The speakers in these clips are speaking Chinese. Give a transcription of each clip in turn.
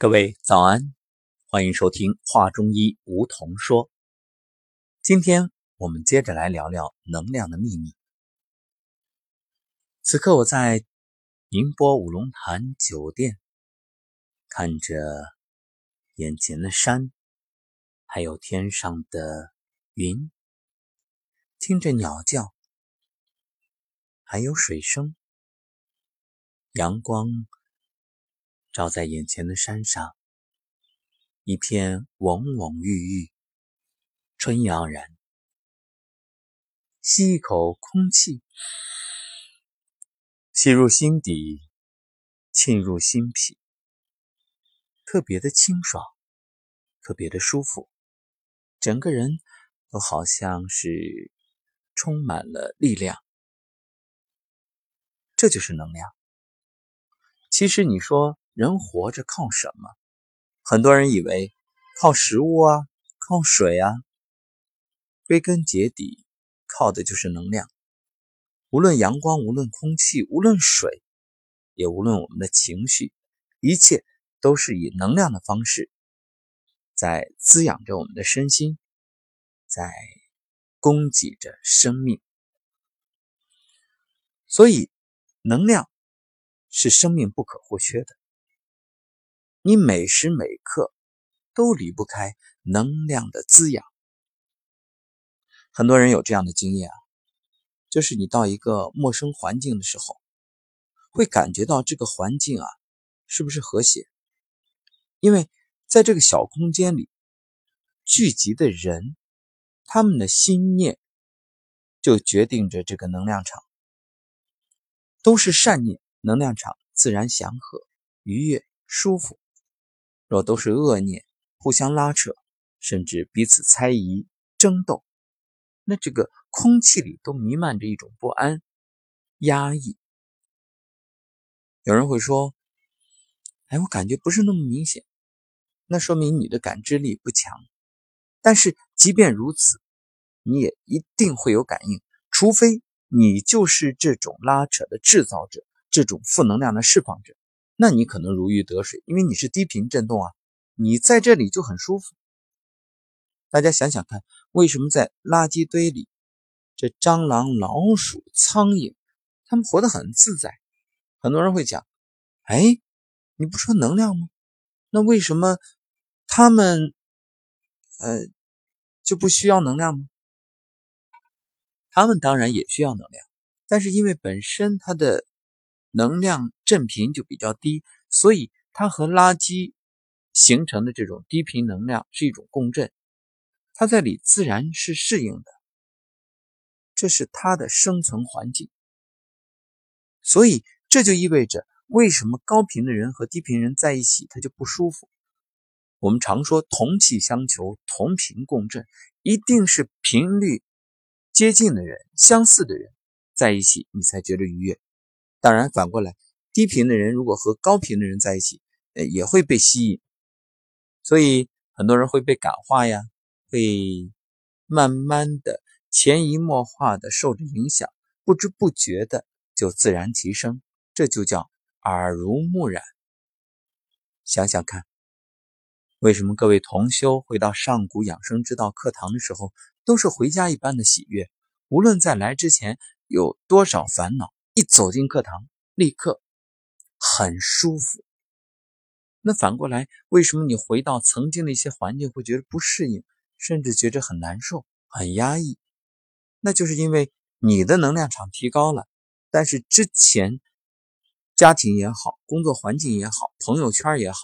各位早安，欢迎收听《画中医梧桐说》。今天我们接着来聊聊能量的秘密。此刻我在宁波五龙潭酒店，看着眼前的山，还有天上的云，听着鸟叫，还有水声，阳光。照在眼前的山上，一片蓊蓊郁郁，春意盎然。吸一口空气，吸入心底，沁入心脾，特别的清爽，特别的舒服，整个人都好像是充满了力量。这就是能量。其实你说。人活着靠什么？很多人以为靠食物啊，靠水啊。归根结底，靠的就是能量。无论阳光，无论空气，无论水，也无论我们的情绪，一切都是以能量的方式在滋养着我们的身心，在供给着生命。所以，能量是生命不可或缺的。你每时每刻都离不开能量的滋养。很多人有这样的经验啊，就是你到一个陌生环境的时候，会感觉到这个环境啊，是不是和谐？因为在这个小空间里聚集的人，他们的心念就决定着这个能量场。都是善念，能量场自然祥和、愉悦、舒服。若都是恶念，互相拉扯，甚至彼此猜疑、争斗，那这个空气里都弥漫着一种不安、压抑。有人会说：“哎，我感觉不是那么明显。”那说明你的感知力不强。但是即便如此，你也一定会有感应，除非你就是这种拉扯的制造者，这种负能量的释放者。那你可能如鱼得水，因为你是低频振动啊，你在这里就很舒服。大家想想看，为什么在垃圾堆里，这蟑螂、老鼠、苍蝇，他们活得很自在？很多人会讲：“哎，你不说能量吗？那为什么他们，呃，就不需要能量吗？”他们当然也需要能量，但是因为本身它的。能量振频就比较低，所以它和垃圾形成的这种低频能量是一种共振，它在里自然是适应的，这是它的生存环境。所以这就意味着，为什么高频的人和低频人在一起他就不舒服？我们常说同气相求，同频共振，一定是频率接近的人、相似的人在一起，你才觉得愉悦。当然，反过来，低频的人如果和高频的人在一起，呃，也会被吸引。所以很多人会被感化呀，会慢慢的潜移默化的受着影响，不知不觉的就自然提升，这就叫耳濡目染。想想看，为什么各位同修回到上古养生之道课堂的时候，都是回家一般的喜悦？无论在来之前有多少烦恼。一走进课堂，立刻很舒服。那反过来，为什么你回到曾经的一些环境会觉得不适应，甚至觉着很难受、很压抑？那就是因为你的能量场提高了，但是之前家庭也好、工作环境也好、朋友圈也好，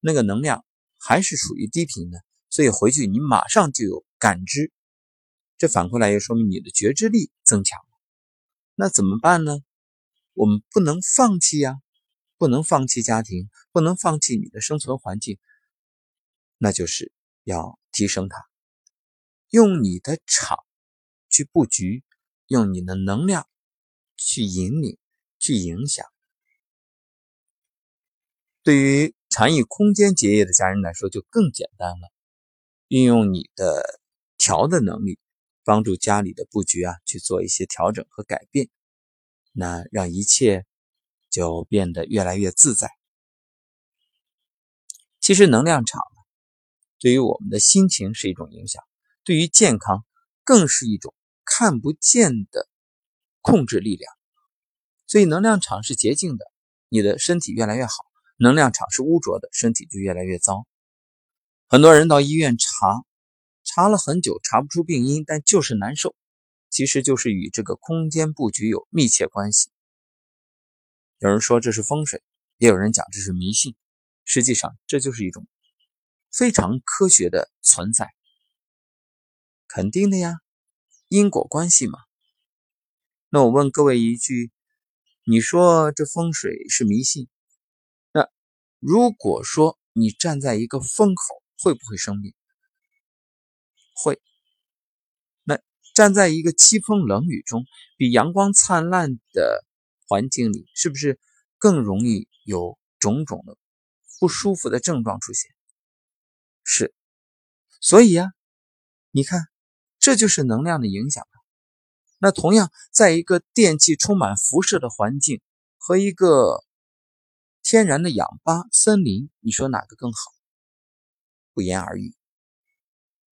那个能量还是属于低频的，所以回去你马上就有感知。这反过来也说明你的觉知力增强了。那怎么办呢？我们不能放弃呀，不能放弃家庭，不能放弃你的生存环境，那就是要提升它，用你的场去布局，用你的能量去引领、去影响。对于禅意空间结业的家人来说，就更简单了，运用你的调的能力，帮助家里的布局啊去做一些调整和改变。那让一切就变得越来越自在。其实能量场对于我们的心情是一种影响，对于健康更是一种看不见的控制力量。所以能量场是洁净的，你的身体越来越好；能量场是污浊的，身体就越来越糟。很多人到医院查，查了很久查不出病因，但就是难受，其实就是与这个空间布局有密切关系。有人说这是风水，也有人讲这是迷信。实际上，这就是一种非常科学的存在，肯定的呀，因果关系嘛。那我问各位一句：你说这风水是迷信？那如果说你站在一个风口，会不会生病？会。站在一个凄风冷雨中，比阳光灿烂的环境里，是不是更容易有种种的？不舒服的症状出现，是，所以呀，你看，这就是能量的影响那同样，在一个电气充满辐射的环境和一个天然的氧吧森林，你说哪个更好？不言而喻，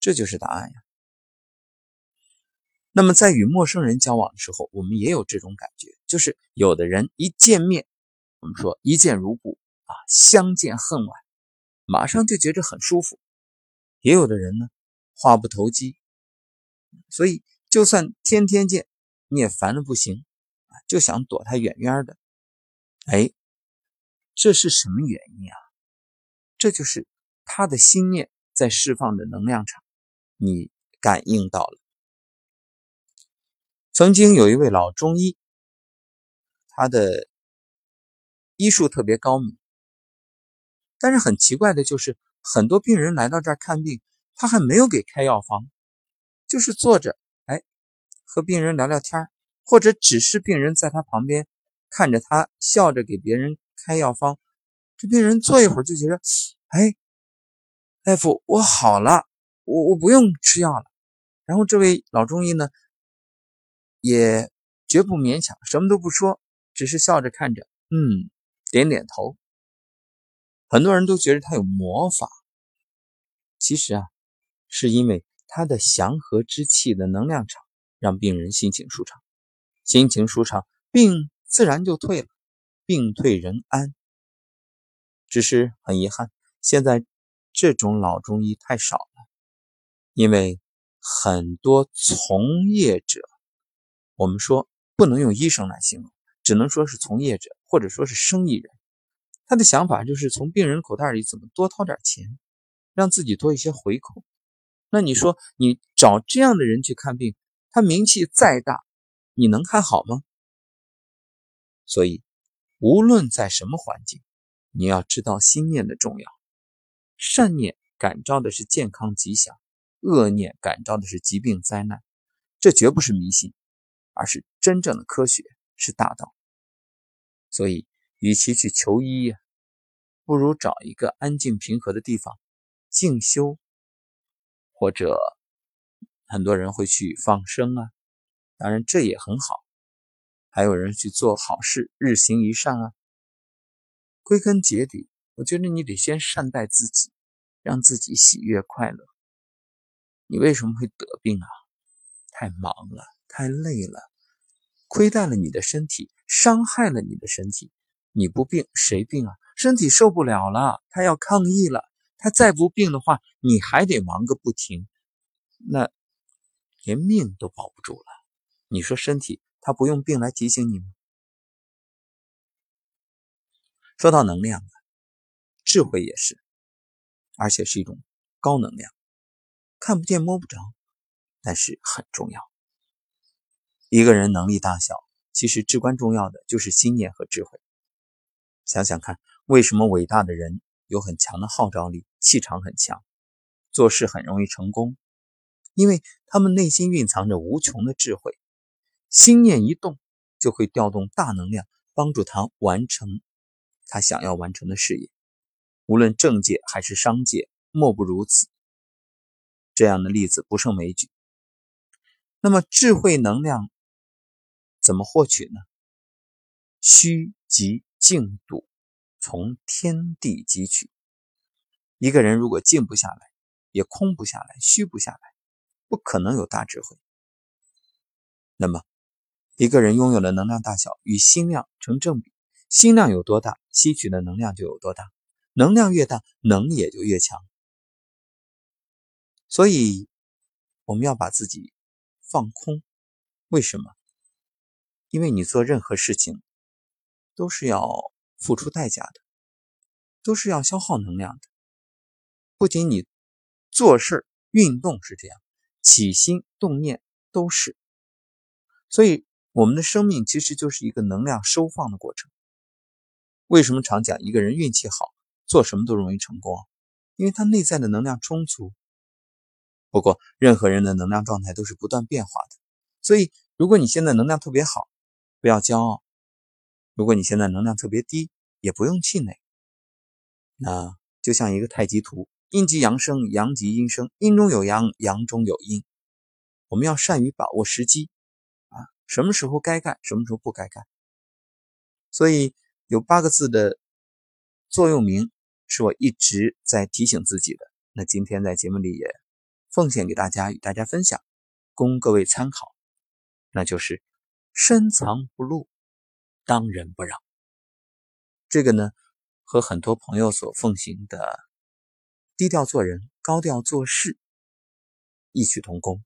这就是答案呀。那么，在与陌生人交往的时候，我们也有这种感觉，就是有的人一见面，我们说一见如故。啊，相见恨晚，马上就觉着很舒服。也有的人呢，话不投机，所以就算天天见，你也烦的不行啊，就想躲他远远的。哎，这是什么原因啊？这就是他的心念在释放的能量场，你感应到了。曾经有一位老中医，他的医术特别高明。但是很奇怪的就是，很多病人来到这儿看病，他还没有给开药方，就是坐着，哎，和病人聊聊天或者只是病人在他旁边看着他笑着给别人开药方。这病人坐一会儿就觉得，哎，大夫，我好了，我我不用吃药了。然后这位老中医呢，也绝不勉强，什么都不说，只是笑着看着，嗯，点点头。很多人都觉得他有魔法，其实啊，是因为他的祥和之气的能量场让病人心情舒畅，心情舒畅，病自然就退了，病退人安。只是很遗憾，现在这种老中医太少了，因为很多从业者，我们说不能用医生来形容，只能说是从业者，或者说是生意人。他的想法就是从病人口袋里怎么多掏点钱，让自己多一些回扣。那你说，你找这样的人去看病，他名气再大，你能看好吗？所以，无论在什么环境，你要知道心念的重要。善念感召的是健康吉祥，恶念感召的是疾病灾难。这绝不是迷信，而是真正的科学，是大道。所以。与其去求医，不如找一个安静平和的地方静修，或者很多人会去放生啊，当然这也很好。还有人去做好事，日行一善啊。归根结底，我觉得你得先善待自己，让自己喜悦快乐。你为什么会得病啊？太忙了，太累了，亏待了你的身体，伤害了你的身体。你不病谁病啊？身体受不了了，他要抗议了。他再不病的话，你还得忙个不停，那连命都保不住了。你说身体他不用病来提醒你吗？说到能量啊智慧也是，而且是一种高能量，看不见摸不着，但是很重要。一个人能力大小，其实至关重要的就是心念和智慧。想想看，为什么伟大的人有很强的号召力、气场很强，做事很容易成功？因为他们内心蕴藏着无穷的智慧，心念一动，就会调动大能量，帮助他完成他想要完成的事业。无论政界还是商界，莫不如此。这样的例子不胜枚举。那么，智慧能量怎么获取呢？虚即。净度从天地汲取，一个人如果静不下来，也空不下来，虚不下来，不可能有大智慧。那么，一个人拥有的能量大小与心量成正比，心量有多大，吸取的能量就有多大，能量越大，能也就越强。所以，我们要把自己放空。为什么？因为你做任何事情都是要付出代价的，都是要消耗能量的。不仅你做事、运动是这样，起心动念都是。所以，我们的生命其实就是一个能量收放的过程。为什么常讲一个人运气好，做什么都容易成功？因为他内在的能量充足。不过，任何人的能量状态都是不断变化的，所以如果你现在能量特别好，不要骄傲；如果你现在能量特别低，也不用气馁。那就像一个太极图，阴极阳生，阳极阴生，阴中有阳，阳中有阴。我们要善于把握时机啊，什么时候该干，什么时候不该干。所以有八个字的座右铭是我一直在提醒自己的。那今天在节目里也。奉献给大家，与大家分享，供各位参考。那就是深藏不露，当仁不让。这个呢，和很多朋友所奉行的低调做人、高调做事异曲同工。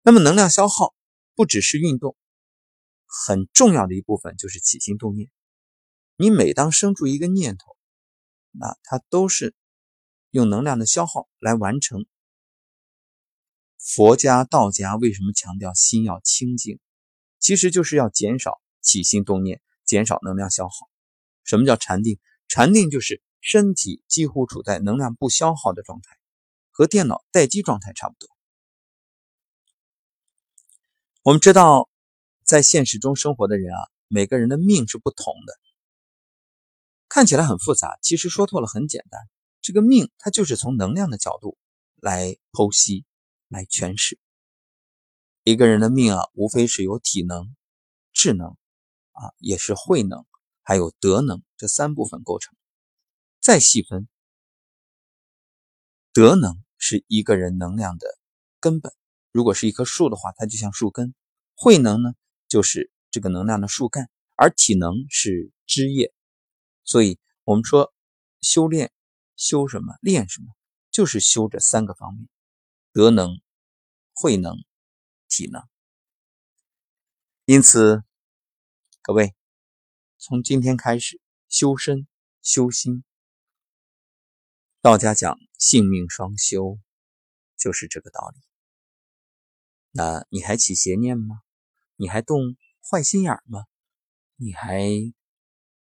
那么，能量消耗不只是运动，很重要的一部分就是起心动念。你每当生出一个念头，那它都是。用能量的消耗来完成。佛家、道家为什么强调心要清净？其实就是要减少起心动念，减少能量消耗。什么叫禅定？禅定就是身体几乎处在能量不消耗的状态，和电脑待机状态差不多。我们知道，在现实中生活的人啊，每个人的命是不同的，看起来很复杂，其实说透了很简单。这个命，它就是从能量的角度来剖析、来诠释一个人的命啊，无非是由体能、智能啊，也是慧能，还有德能这三部分构成。再细分，德能是一个人能量的根本。如果是一棵树的话，它就像树根；慧能呢，就是这个能量的树干；而体能是枝叶。所以，我们说修炼。修什么？练什么？就是修这三个方面：德能、慧能、体能。因此，各位从今天开始修身、修心。道家讲性命双修，就是这个道理。那你还起邪念吗？你还动坏心眼吗？你还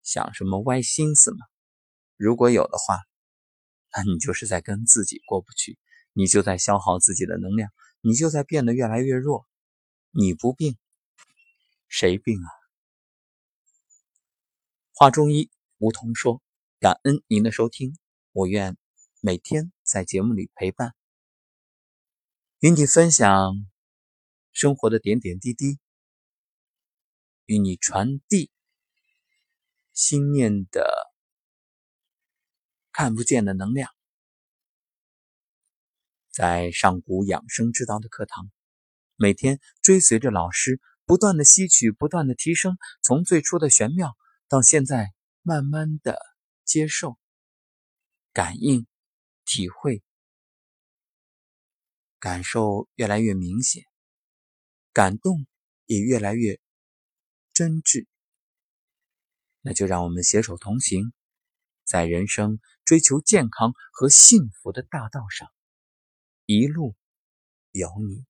想什么歪心思吗？如果有的话，那你就是在跟自己过不去，你就在消耗自己的能量，你就在变得越来越弱。你不病，谁病啊？话中医，梧桐说：“感恩您的收听，我愿每天在节目里陪伴，与你分享生活的点点滴滴，与你传递心念的。”看不见的能量，在上古养生之道的课堂，每天追随着老师，不断的吸取，不断的提升，从最初的玄妙，到现在慢慢的接受、感应、体会，感受越来越明显，感动也越来越真挚。那就让我们携手同行。在人生追求健康和幸福的大道上，一路有你。